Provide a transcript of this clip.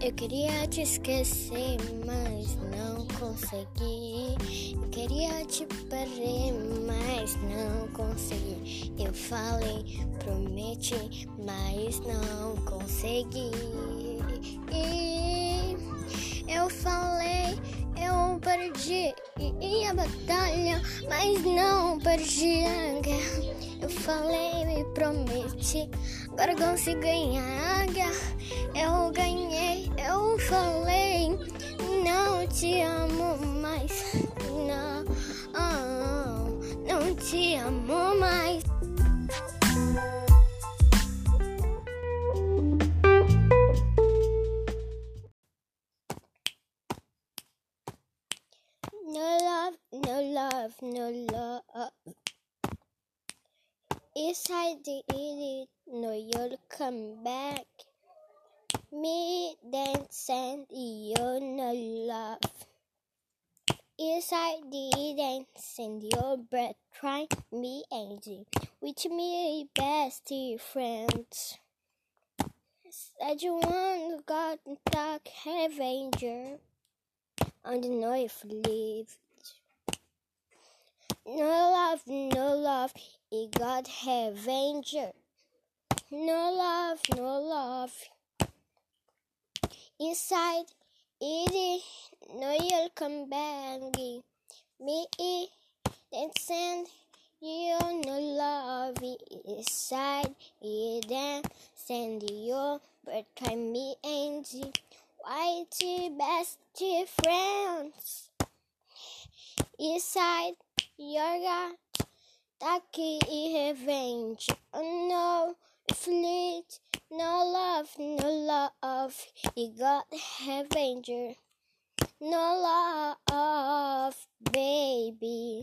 Eu queria te esquecer, mas não consegui. Eu queria te perder, mas não consegui. Eu falei, prometi, mas não consegui. Eu falei, eu perdi a batalha, mas não perdi a guerra. Eu falei, me prometi, agora consigo ganhar a guerra. Eu ganhei, eu falei, não te amo No love, no love, no love. If I did it, no, you'll come back. Me then send you no love. If I didn't send your breath, try me angel, with me bestie friends. Said you want God and talk avenger. I don't know if lived. No love, no love, it got avenger. No love, no love. Inside, it no you'll come back. Me, then send you no love inside, it then send you, but try me angel. Whitey best friends inside your God taki revenge. Oh no, fleet, no love, no love. You got avenger, no love, baby.